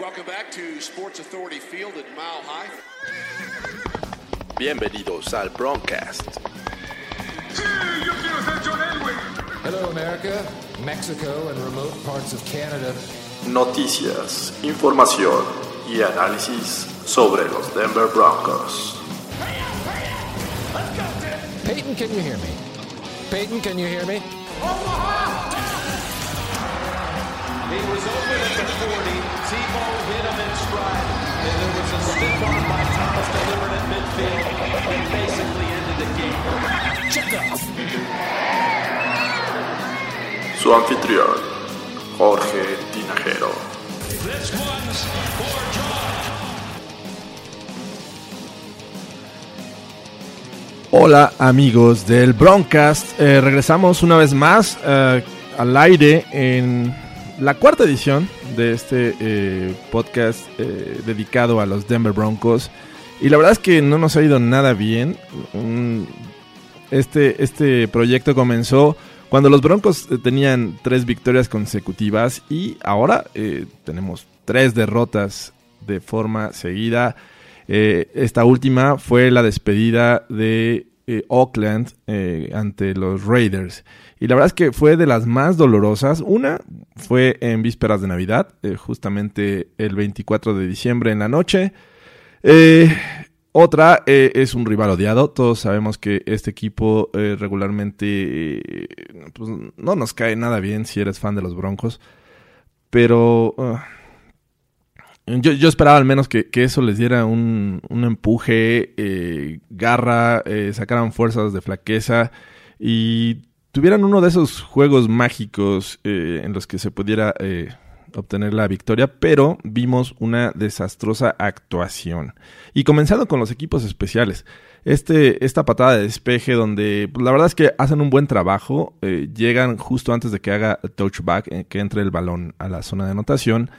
Welcome back to Sports Authority Field at Mile High. Bienvenidos al Broncast. Hello, America, Mexico, and remote parts of Canada. Noticias, información y análisis sobre los Denver Broncos. Peyton, can you hear me? Peyton, can you hear me? He was open at the 40. Su anfitrión, Jorge Tinajero. Hola amigos del Broncast, Eh, regresamos una vez más eh, al aire en la cuarta edición de este eh, podcast eh, dedicado a los Denver Broncos y la verdad es que no nos ha ido nada bien. Este, este proyecto comenzó cuando los Broncos eh, tenían tres victorias consecutivas y ahora tenemos tres derrotas de forma seguida. Esta última fue la despedida de Oakland ante los Raiders. Y la verdad es que fue de las más dolorosas. Una fue en vísperas de Navidad, eh, justamente el 24 de diciembre en la noche. Eh, otra eh, es un rival odiado. Todos sabemos que este equipo regularmente pues, no nos cae nada bien si eres fan de los Broncos. Pero ah, yo, yo esperaba al menos que, eso les diera un, un empuje, garra, sacaran fuerzas de flaqueza y tuvieran uno de esos juegos mágicos eh, en los que se pudiera eh, obtener la victoria, pero vimos una desastrosa actuación. Y comenzando con los equipos especiales. Este, esta patada de despeje donde pues, la verdad es que hacen un buen trabajo, eh, llegan justo antes de que haga touchback, eh, que entre el balón a la zona de anotación.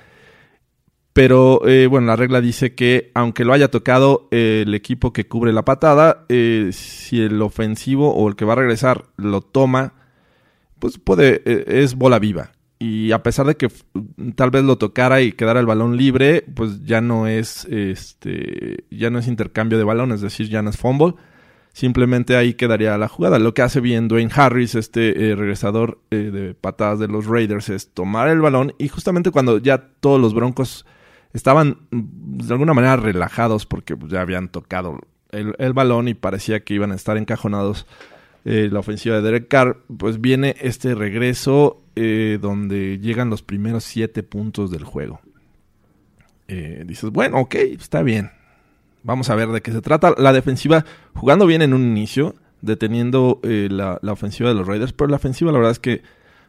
Pero eh, bueno, la regla dice que aunque lo haya tocado eh, el equipo que cubre la patada, eh, si el ofensivo o el que va a regresar lo toma, pues puede, eh, es bola viva. Y a pesar de que tal vez lo tocara y quedara el balón libre, pues ya no es este, ya no es intercambio de balón, es decir, ya no es fumble. Simplemente ahí quedaría la jugada. Lo que hace bien Dwayne Harris, este regresador de patadas de los Raiders, es tomar el balón y justamente cuando ya todos los Broncos estaban de alguna manera relajados porque pues, ya habían tocado el, balón y parecía que iban a estar encajonados eh, la ofensiva de Derek Carr, pues viene este regreso eh, donde llegan los primeros siete puntos del juego. Eh, dices, bueno, ok, está bien. Vamos a ver de qué se trata. La defensiva jugando bien en un inicio, deteniendo eh, la, la ofensiva de los Raiders, pero la ofensiva la verdad es que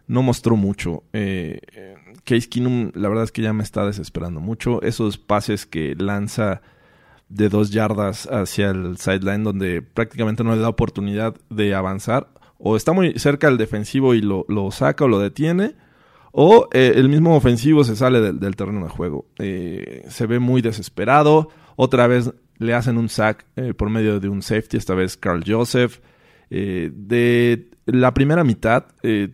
no mostró mucho. Case Keenum, la verdad es que ya me está desesperando mucho. Esos pases que lanza de dos yardas hacia el sideline, donde prácticamente no le da oportunidad de avanzar, o está muy cerca del defensivo y lo, lo saca o lo detiene, o eh, el mismo ofensivo se sale del, terreno de juego. Eh, se ve muy desesperado. Otra vez le hacen un sack eh, por medio de un safety, esta vez Carl Joseph. De la primera mitad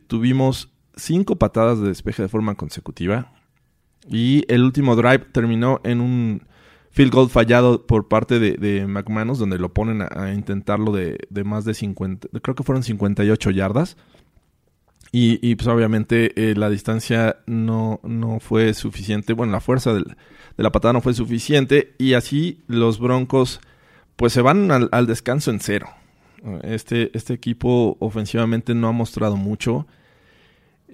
tuvimos cinco patadas de despeje de forma consecutiva. Y el último drive terminó en un field goal fallado por parte de, McManus, donde lo ponen a, intentarlo de, más de 50, creo que fueron 58 yardas. Y, pues obviamente eh, la distancia no, no fue suficiente, bueno, la fuerza de la patada no fue suficiente y así los Broncos pues se van al, al descanso en cero. Este, este equipo ofensivamente no ha mostrado mucho.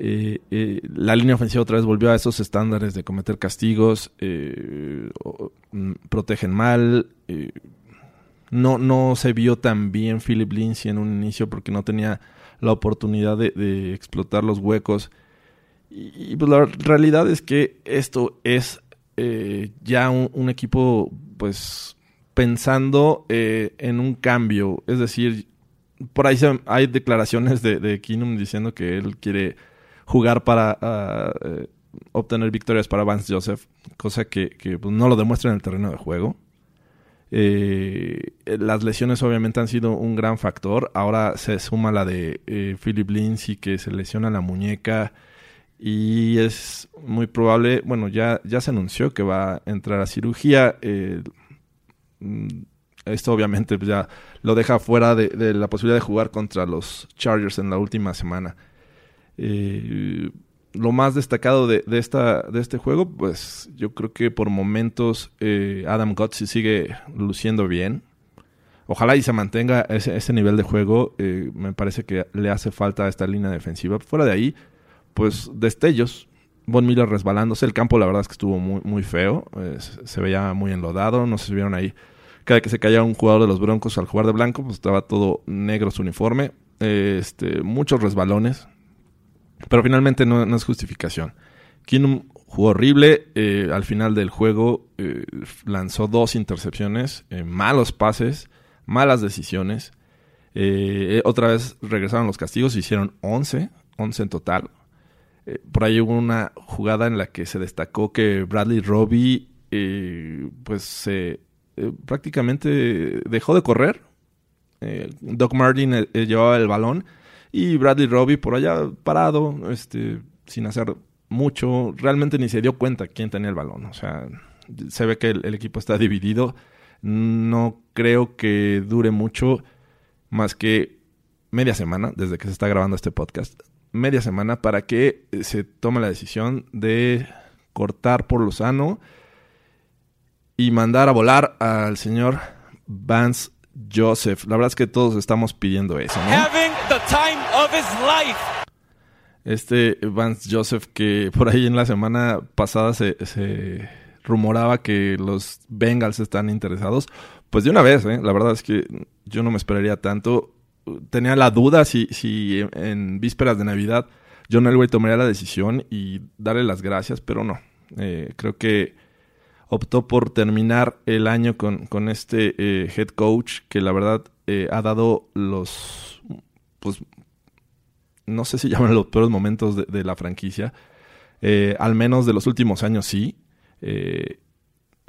Eh, eh, la línea ofensiva otra vez volvió a esos estándares de cometer castigos, eh, mm, protegen mal. eh, no, no se vio tan bien Philip Lindsay en un inicio porque no tenía la oportunidad de, explotar los huecos. Y, y, pues la realidad es que esto es eh, ya un, equipo pues pensando en un cambio. Es decir, por ahí se- hay declaraciones de, de Keenum diciendo que él quiere jugar para ah, eh, obtener victorias para Vance Joseph, cosa que, pues, no lo demuestra en el terreno de juego. Eh, las lesiones obviamente han sido un gran factor. Ahora se suma la de eh, Philip Lindsay que se lesiona la muñeca y es muy probable, bueno, ya, ya se anunció que va a entrar a cirugía. eh, mm, esto obviamente pues, ya lo deja fuera de, de la posibilidad de jugar contra los Chargers en la última semana. Eh, lo más destacado de, de esta, de este juego, pues yo creo que por momentos eh, Adam Gotzi sigue luciendo bien. Ojalá y se mantenga ese, ese nivel de juego. eh, me parece que le hace falta a esta línea defensiva. Fuera de ahí, pues destellos. Von Miller resbalándose. El campo, la verdad es que estuvo muy, muy feo. Eh, se, se veía muy enlodado. No si vieron ahí. Cada que se caía un jugador de los Broncos al jugar de blanco, pues estaba todo negro su uniforme. Este, muchos resbalones. Pero finalmente no, es justificación. Keenum jugó horrible. eh, al final del juego eh, lanzó dos intercepciones, eh, malos pases, malas decisiones. Otra vez regresaron los castigos, hicieron 11, 11 en total. Por ahí hubo una jugada en la que se destacó que Bradley eh, pues prácticamente dejó de correr. Doc Martin llevaba el balón y Bradley Robbie por allá parado, este, sin hacer mucho. Realmente ni se dio cuenta quién tenía el balón. O sea, se ve que el, el equipo está dividido. No creo que dure mucho más que media semana desde que se está grabando este podcast. Media semana para que eh, se tome la decisión de cortar por lo sano y mandar a volar al señor Vance Joseph. La verdad es que todos estamos pidiendo eso, ¿no? having the time of his life. Este Vance Joseph que por ahí en la semana pasada se, se rumoraba que los Bengals están interesados. Pues de una vez, ¿eh? la verdad es que yo no me esperaría tanto. Tenía la duda si, si en vísperas de Navidad John Elway tomaría la decisión y darle las gracias, pero no. Eh, creo que optó por terminar el año con, con este eh, head coach que la verdad eh, ha dado los, pues, no sé si llaman los peores momentos de, la franquicia, eh, al menos de los últimos años sí.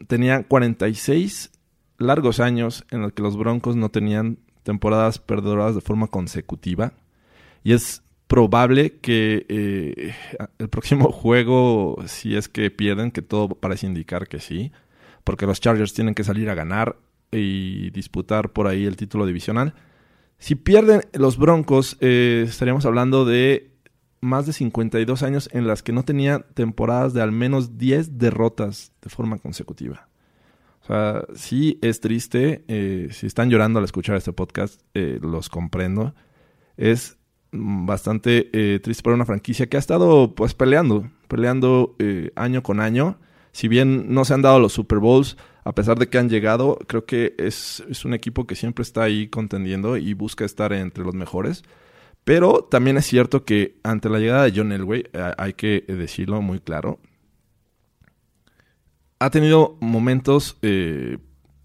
Tenía 46 largos años en los que los Broncos no tenían temporadas perdedoras de forma consecutiva y es probable que eh, el próximo juego, si es que pierden, que todo parece indicar que sí, porque los Chargers tienen que salir a ganar y disputar por ahí el título divisional. Si pierden los Broncos, eh, estaríamos hablando de más de 52 años en las que no tenía temporadas de al menos 10 derrotas de forma consecutiva. O sea, sí es triste. eh, si están llorando al escuchar este podcast, los comprendo. Es bastante eh, triste para una franquicia que ha estado pues peleando, peleando eh, año con año. Si bien no se han dado los Super Bowls, a pesar de que han llegado, creo que es, es un equipo que siempre está ahí contendiendo y busca estar entre los mejores. Pero también es cierto que ante la llegada de John Elway, eh, hay que decirlo muy claro, ha tenido momentos en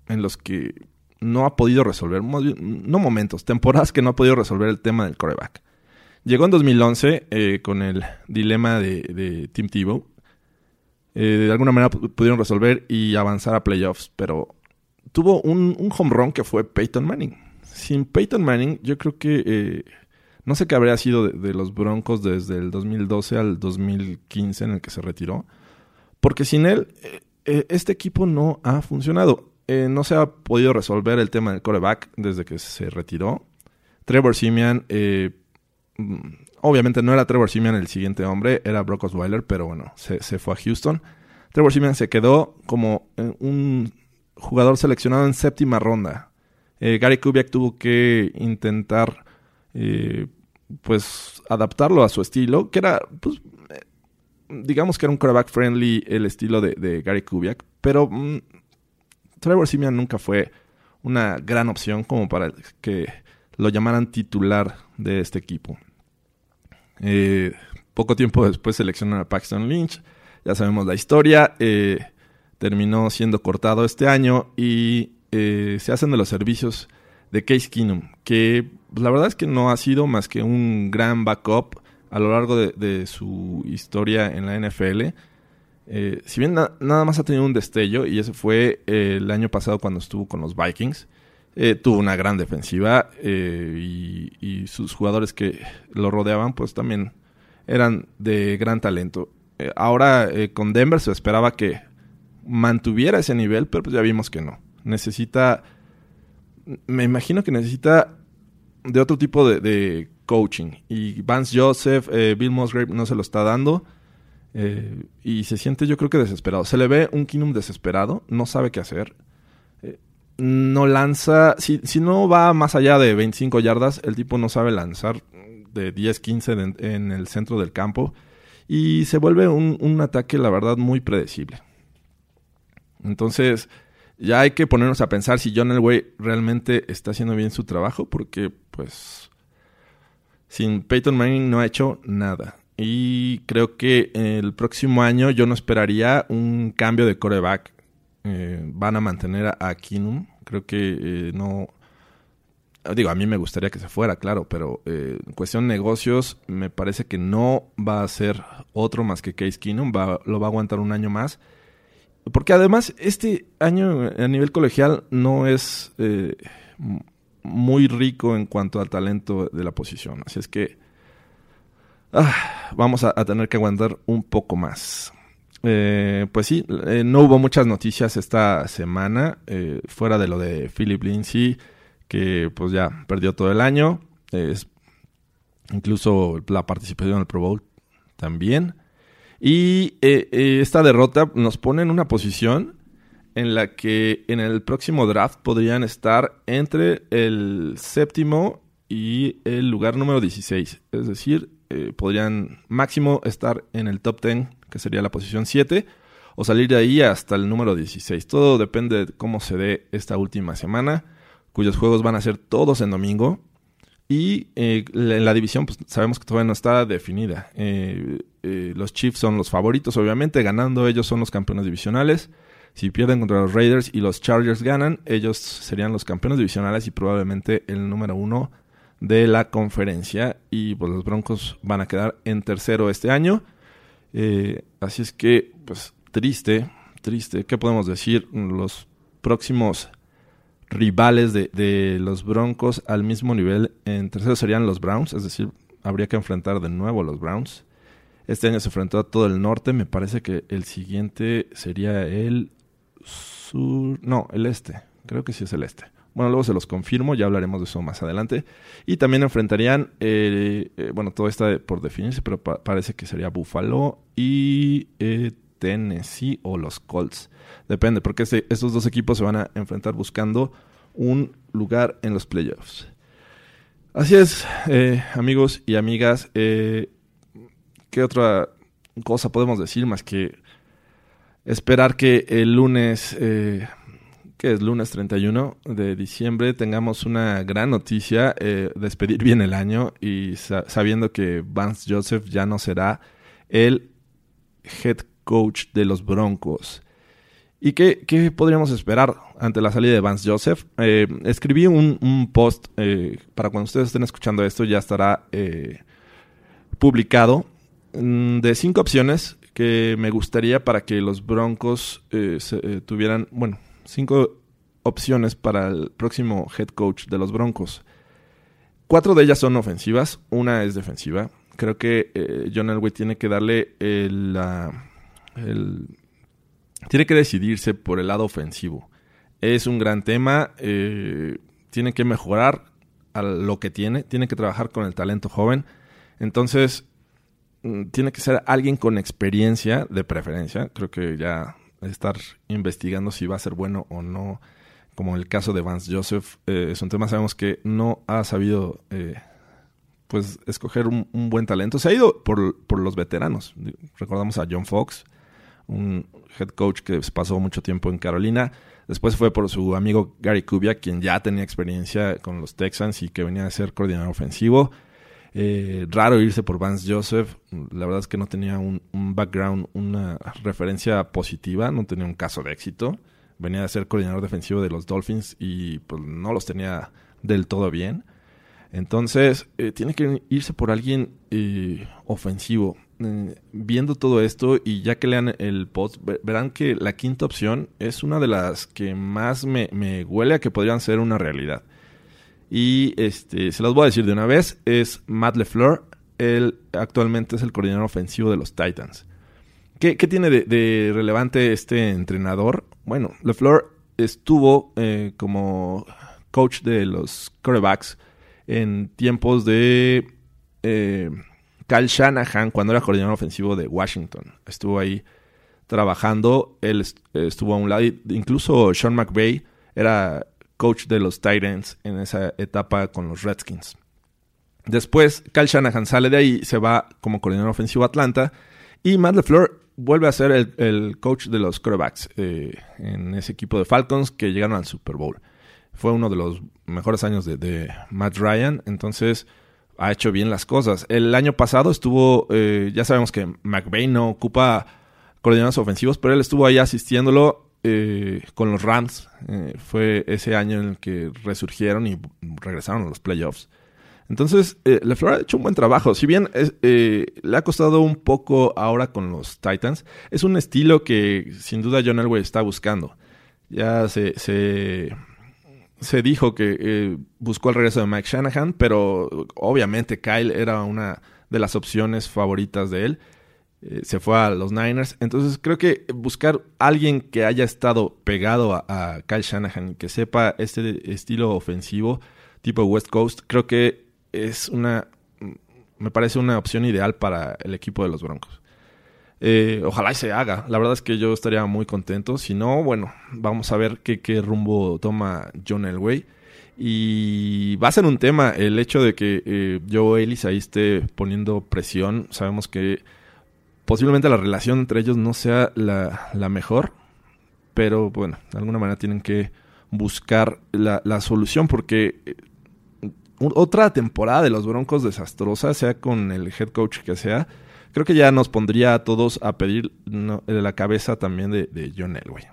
los que no ha podido resolver, no momentos, temporadas que no ha podido resolver el tema del coreback. Llegó en 2011 eh, con el dilema de, de Tim Tebow. Eh, de alguna manera pu- pudieron resolver y avanzar a playoffs, pero tuvo un, un home run que fue Peyton Manning. Sin Peyton Manning, yo creo que eh, no sé qué habría sido de, de los Broncos desde el 2012 al 2015 en el que se retiró. Porque sin él, este equipo no ha funcionado. No se ha podido resolver el tema del coreback desde que se retiró. Trevor Simeon, eh, obviamente no era Trevor Simeon el siguiente hombre, era Brock Osweiler, pero bueno, se, fue a Houston. Trevor Simeon se quedó como eh, un jugador seleccionado en séptima ronda. Eh, Gary Kubiak tuvo que intentar, eh, pues, adaptarlo a su estilo, que era, pues, eh, digamos que era un quarterback friendly el estilo de, de Gary Kubiak, pero mm, Trevor Simeon nunca fue una gran opción como para que lo llamaran titular de este equipo. Eh, poco tiempo después seleccionaron a Paxton Lynch, ya sabemos la historia, eh, terminó siendo cortado este año y eh, se hacen de los servicios de Case Keenum, que la verdad es que no ha sido más que un gran backup a lo largo de, su historia en la NFL. Eh, si bien na- nada más ha tenido un destello, y ese fue eh, el año pasado cuando estuvo con los Vikings, eh, tuvo una gran defensiva eh, y, sus jugadores que lo rodeaban, pues también eran de gran talento. Eh, ahora eh, con Denver se esperaba que mantuviera ese nivel, pero pues ya vimos que no. Necesita, me imagino que necesita de otro tipo de, de coaching. Y Vance Joseph, Bill Musgrave no se lo está dando. Y se siente yo creo que desesperado. Se le ve un Kinum desesperado, no sabe qué hacer. No lanza, si, si, no va más allá de 25 yardas, el tipo no sabe lanzar de 10, 15 en, en el centro del campo. Y se vuelve un, un ataque, la verdad, muy predecible. Entonces, ya hay que ponernos a pensar si John Elway realmente está haciendo bien su trabajo, porque, pues, sin Peyton Manning no ha hecho nada. Y creo que el próximo año yo no esperaría un cambio de coreback. Eh, van a mantener a, a Kinum. Creo que eh, no. Digo, a mí me gustaría que se fuera, claro, pero eh, en cuestión de negocios, me parece que no va a ser otro más que Case Keenum. Va, lo va a aguantar un año más. Porque además, este año a nivel colegial no es eh, muy rico en cuanto al talento de la posición. Así es que ah, vamos a, tener que aguantar un poco más. Eh, pues sí, eh, no hubo muchas noticias esta semana, eh, fuera de lo de Philip Lindsay, que pues ya perdió todo el año. Incluso la participación en el Pro Bowl también. Y eh, esta derrota nos pone en una posición en la que en el próximo draft podrían estar entre el séptimo y el lugar número 16. Es decir, eh, podrían máximo estar en el top 10, que sería la posición 7, o salir de ahí hasta el número 16. Todo depende de cómo se dé esta última semana, cuyos juegos van a ser todos en domingo. Y eh, la, división, pues sabemos que todavía no está definida. Eh, eh, los Chiefs son los favoritos, obviamente, ganando ellos son los campeones divisionales. Si pierden contra los Raiders y los Chargers ganan, ellos serían los campeones divisionales y probablemente el número uno de la conferencia. Y pues los Broncos van a quedar en tercero este año. Eh, así es que, pues triste, triste. ¿Qué podemos decir? Los próximos rivales de, de, los Broncos al mismo nivel en tercero serían los Browns, es decir, habría que enfrentar de nuevo a los Browns. Este año se enfrentó a todo el norte, me parece que el siguiente sería el sur, no, el este, creo que sí es el este. Bueno, luego se los confirmo, ya hablaremos de eso más adelante. Y también enfrentarían, eh, eh, bueno, todo está por definirse, pero pa parece que sería Buffalo y eh, Tennessee o los Colts. Depende, porque este, estos dos equipos se van a enfrentar buscando un lugar en los playoffs. Así es, amigos y amigas. ¿Qué otra cosa podemos decir más que esperar que el lunes, que es lunes 31 de diciembre, tengamos una gran noticia, eh, despedir bien el año y sa sabiendo que Vance Joseph ya no será el head coach de los Broncos. ¿Y qué, qué, podríamos esperar ante la salida de Vance Joseph? Eh, escribí un, un post, eh, para cuando ustedes estén escuchando esto ya estará eh, publicado, mm, de cinco opciones que me gustaría para que los Broncos eh, se, tuvieran, bueno, cinco opciones para el próximo head coach de los Broncos. Cuatro de ellas son ofensivas, una es defensiva. Creo que eh, John Elway tiene que darle el, la el, tiene que decidirse por el lado ofensivo. Es un gran tema, eh, tiene que mejorar a lo que tiene, tiene que trabajar con el talento joven. Entonces, mm, tiene que ser alguien con experiencia de preferencia. Creo que ya estar investigando si va a ser bueno o no, como el caso de Vance Joseph, eh, es un tema, sabemos que no ha sabido eh, pues escoger un, un, buen talento. Se ha ido por, por los veteranos. Recordamos a John Fox, un head coach que pasó mucho tiempo en Carolina. Después fue por su amigo Gary Kubiak, quien ya tenía experiencia con los Texans y que venía a ser coordinador ofensivo. Eh, raro irse por Vance Joseph. La verdad es que no tenía un, un, background, una referencia positiva, no tenía un caso de éxito. Venía a ser coordinador defensivo de los Dolphins y pues, no los tenía del todo bien. Entonces, eh, tiene que irse por alguien eh, ofensivo. Eh, viendo todo esto y ya que lean el post, verán que la quinta opción es una de las que más me huele a que podrían ser una realidad. Y este, se las voy a decir de una vez, es Matt LeFleur, él actualmente es el coordinador ofensivo de los Titans. ¿Qué, qué tiene de, relevante este entrenador? Bueno, LeFleur estuvo eh, como coach de los quarterbacks en tiempos de eh, Kyle Shanahan cuando era coordinador ofensivo de Washington. Estuvo ahí trabajando, él estuvo a un lado, incluso Sean McVay era coach de los Titans en esa etapa con los Redskins. Después, Kyle Shanahan sale de ahí, se va como coordinador ofensivo a Atlanta y Matt LeFleur vuelve a ser el, coach de los quarterbacks eh, en ese equipo de Falcons que llegaron al Super Bowl. Fue uno de los mejores años de, Matt Ryan, entonces ha hecho bien las cosas. El año pasado estuvo, eh, ya sabemos que McVay no ocupa coordinadores ofensivos, pero él estuvo ahí asistiéndolo eh, con los Rams. fue ese año en el que resurgieron y regresaron a los playoffs. Entonces, eh, LeFleur ha hecho un buen trabajo. Si bien eh, le ha costado un poco ahora con los Titans, es un estilo que sin duda John Elway está buscando. Ya se, se, dijo que eh, buscó el regreso de Mike Shanahan, pero obviamente Kyle era una de las opciones favoritas de él. Eh, se fue a los Niners. Entonces creo que buscar alguien que haya estado pegado a, Kyle Shanahan, que sepa este estilo ofensivo tipo West Coast, creo que es una, me parece una opción ideal para el equipo de los Broncos. Eh, ojalá y se haga. La verdad es que yo estaría muy contento. Si no, bueno, vamos a ver qué, qué rumbo toma John Elway. Y va a ser un tema el hecho de que eh, Joe Ellis ahí esté poniendo presión. Sabemos que posiblemente la relación entre ellos no sea la, mejor. Pero bueno, de alguna manera tienen que buscar la, solución porque eh, otra temporada de los Broncos desastrosa, sea con el head coach que sea, creo que ya nos pondría a todos a pedir la cabeza también de, John Elway.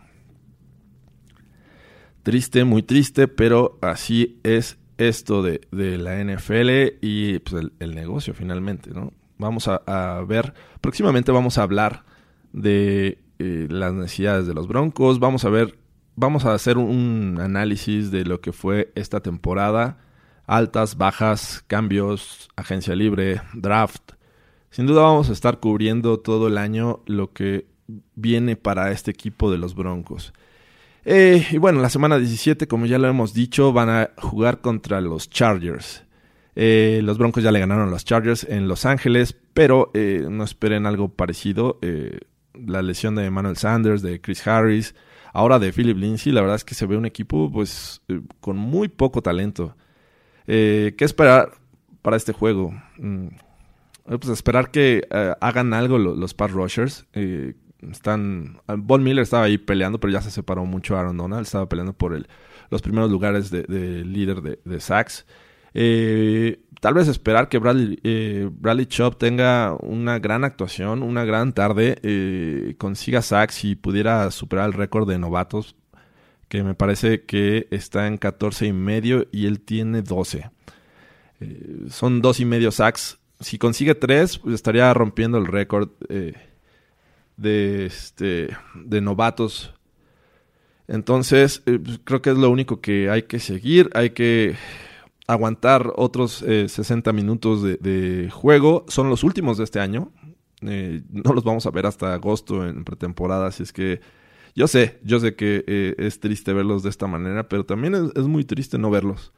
Triste, muy triste, pero así es esto de, la NFL y pues, el, negocio finalmente, ¿no? Vamos a, ver, próximamente vamos a hablar de eh, las necesidades de los Broncos, vamos a ver, vamos a hacer un análisis de lo que fue esta temporada altas, bajas, cambios, agencia libre, draft. Sin duda vamos a estar cubriendo todo el año lo que viene para este equipo de los Broncos. Eh, y bueno, la semana 17, como ya lo hemos dicho, van a jugar contra los Chargers. Eh, los Broncos ya le ganaron a los Chargers en Los Ángeles, pero eh, no esperen algo parecido. la lesión de Emmanuel Sanders, de Chris Harris, ahora de Philip Lindsay, la verdad es que se ve un equipo pues con muy poco talento. Eh, ¿Qué esperar para este juego? Mm, pues esperar que eh, hagan algo los, pass rushers. Eh, están, Von Miller estaba ahí peleando, pero ya se separó mucho Aaron Donald. Estaba peleando por los primeros lugares de, líder de, de sacks. Tal vez esperar que Bradley, Bradley Chop tenga una gran actuación, una gran tarde, consiga sacks y pudiera superar el récord de novatos que me parece que está en 14 y medio y él tiene 12. Eh, son dos y medio sacks. Si consigue tres, pues estaría rompiendo el récord eh, de, este, de novatos. Entonces, eh, pues, creo que es lo único que hay que seguir. Hay que aguantar otros 60 minutos de, juego. Son los últimos de este año. no los vamos a ver hasta agosto en pretemporada, así es que yo sé, yo sé que eh, es triste verlos de esta manera, pero también es, muy triste no verlos.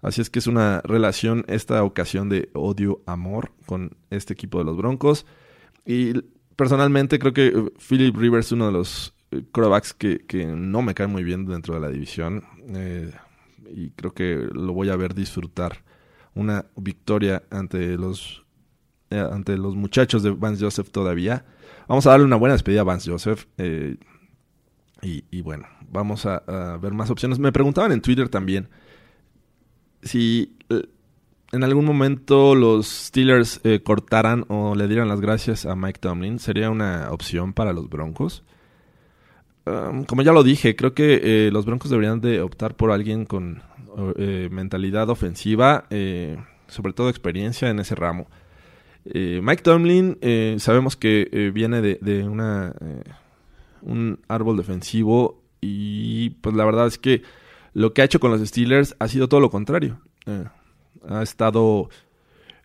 Así es que es una relación, esta ocasión de odio-amor con este equipo de los Broncos. Y personalmente creo que eh, Philip Rivers es uno de los eh, quarterbacks que, que no me cae muy bien dentro de la división. Y creo que lo voy a ver disfrutar una victoria ante los, ante los muchachos de Vance Joseph todavía. Vamos a darle una buena despedida a Vance Joseph. Y, bueno, vamos a, ver más opciones. Me preguntaban en Twitter también si eh, en algún momento los Steelers eh, cortaran o le dieran las gracias a Mike Tomlin. ¿Sería una opción para los Broncos? Como ya lo dije, creo que eh, los Broncos deberían de optar por alguien con mentalidad ofensiva, sobre todo experiencia en ese ramo. Mike Tomlin sabemos que viene de un árbol defensivo y pues la verdad es que lo que ha hecho con los Steelers ha sido todo lo contrario. Eh, ha estado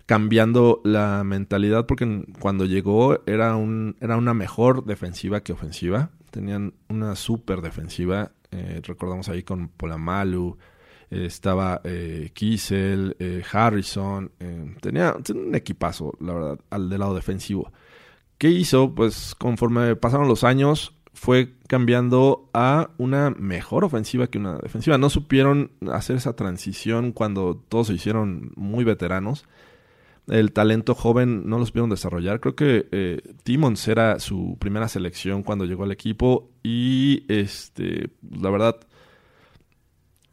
cambiando la mentalidad porque cuando llegó era, un, era una mejor defensiva que ofensiva. Tenían una super defensiva. Eh, recordamos ahí con Polamalu, eh, estaba eh, Kiesel, eh, Harrison. eh, tenía, tenía un equipazo, la verdad, al del lado defensivo. ¿Qué hizo? Pues conforme pasaron los años, fue cambiando a una mejor ofensiva que una defensiva. No supieron hacer esa transición cuando todos se hicieron muy veteranos. El talento joven no lo supieron desarrollar. Creo que eh, Timmons era su primera selección cuando llegó al equipo y este, la verdad,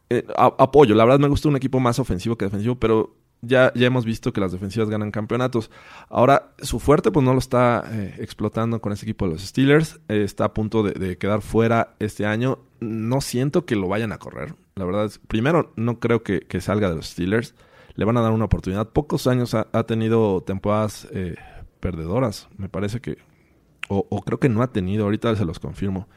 eh, apoyo. La verdad me gusta un equipo más ofensivo que defensivo, pero ya, ya hemos visto que las defensivas ganan campeonatos. Ahora, su fuerte pues no lo está eh, explotando con este equipo de los Steelers. Eh, está a punto de, quedar fuera este año. No siento que lo vayan a correr. La verdad es, primero, no creo que salga de los Steelers. Le van a dar una oportunidad. Pocos años ha, ha tenido temporadas eh, perdedoras. Me parece que... O, o creo que no ha tenido. Ahorita se los confirmo.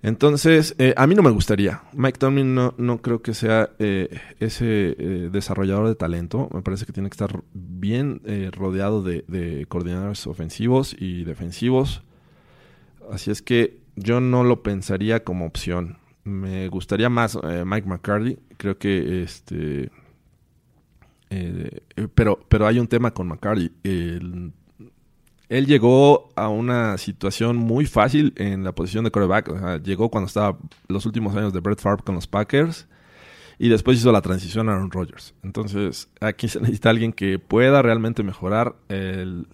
Entonces, eh, a mí no me gustaría. Mike Tomlin no, no creo que sea eh, ese eh, desarrollador de talento. Me parece que tiene que estar bien eh, rodeado de, de coordinadores ofensivos y defensivos. Así es que yo no lo pensaría como opción. Me gustaría más eh, Mike McCarthy. Creo que este. Eh, pero, pero hay un tema con McCarthy. El- él llegó a una situación muy fácil en la posición de sea, llegó cuando estaba los últimos años de Brett Favre con los Packers y después hizo la transición a Aaron Rodgers. Entonces, aquí se necesita alguien que pueda realmente mejorar el,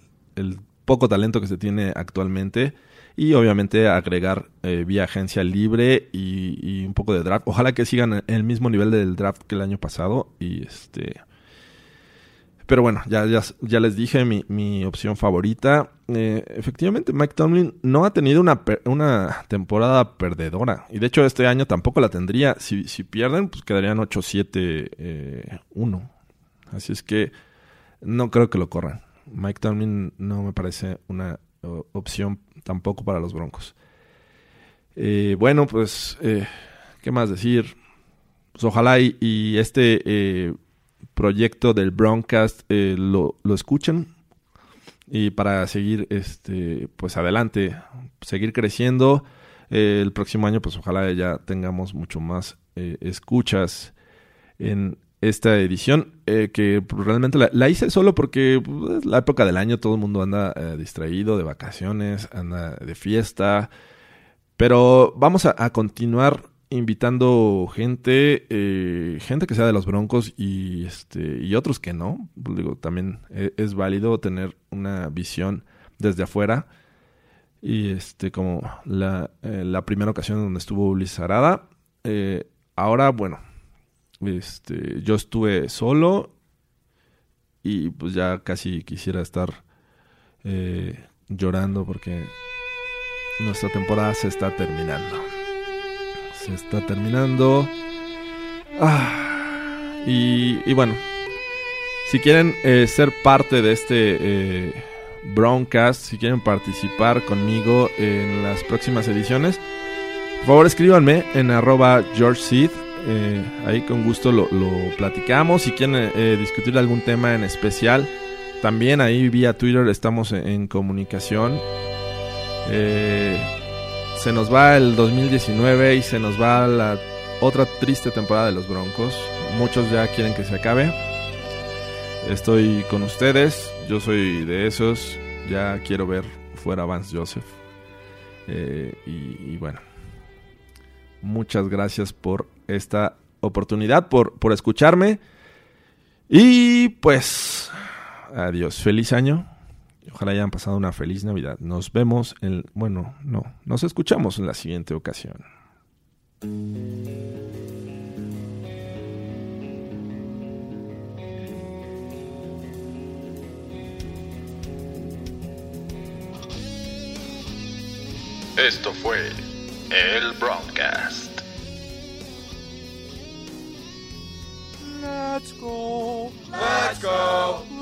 poco talento que se tiene actualmente y obviamente agregar eh, vía agencia libre y, y un poco de draft. Ojalá que sigan el mismo nivel del draft que el año pasado y este pero bueno, ya, ya, les dije mi, mi opción favorita. Eh, efectivamente, Mike Tomlin no ha tenido una, una temporada perdedora. Y de hecho, este año tampoco la tendría. Si, si pierden, pues quedarían 8-7-1. Así es que no creo que lo corran. Mike Tomlin no me parece una opción tampoco para los Broncos. Eh, bueno, pues, eh, ¿qué más decir? Pues ojalá y, este eh, proyecto del Broncast eh, lo, lo escuchen y para seguir este pues adelante seguir creciendo Eh, el próximo año pues ojalá ya tengamos mucho más eh, escuchas en esta edición que realmente la, hice solo porque pues, es la época del año todo el mundo anda distraído de vacaciones anda de fiesta. Pero vamos a continuar invitando gente, eh, gente que sea de los Broncos y este y otros que no. Digo, también e- es válido tener una visión desde afuera. Y este, como la, eh, primera ocasión donde estuvo Ulises. Eh, ahora, bueno, este, yo estuve solo y pues ya casi quisiera estar eh, llorando porque nuestra temporada se está terminando. Se está terminando. Ah, y, bueno, si quieren eh, ser parte de este eh, Broadcast, si quieren participar conmigo en las próximas ediciones, por favor escríbanme en arroba George Seed. Eh, ahí con gusto lo, platicamos. Si quieren discutir algún tema en especial, también ahí vía Twitter estamos en, comunicación. Se nos va el 2019 y se nos va la otra triste temporada de los Broncos. Muchos ya quieren que se acabe. Estoy con ustedes. Yo soy de esos. Ya quiero ver fuera Vance Joseph. Eh, y, y bueno. Muchas gracias por esta oportunidad, por, por escucharme. Y pues, adiós. Feliz año. Ojalá hayan pasado una feliz Navidad. Nos vemos en... Bueno, no. Nos escuchamos en la siguiente ocasión. Esto fue el Broadcast. Let's go. Let's go.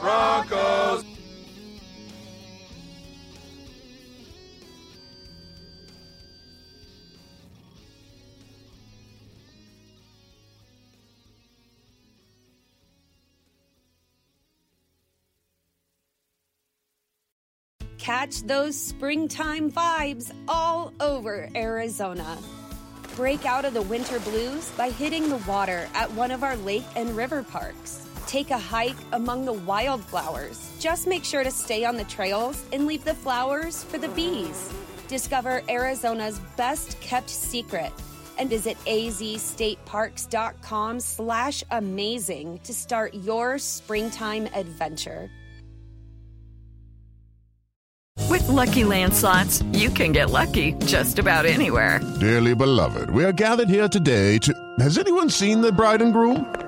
Broncos! Catch those springtime vibes all over Arizona. Break out of the winter blues by hitting the water at one of our lake and river parks Take a hike among the wildflowers. Just make sure to stay on the trails and leave the flowers for the bees. Discover Arizona's best kept secret and visit azstateparks.com slash amazing to start your springtime adventure. With Lucky Land slots, you can get lucky just about anywhere. Dearly beloved, we are gathered here today to. Has anyone seen the bride and groom?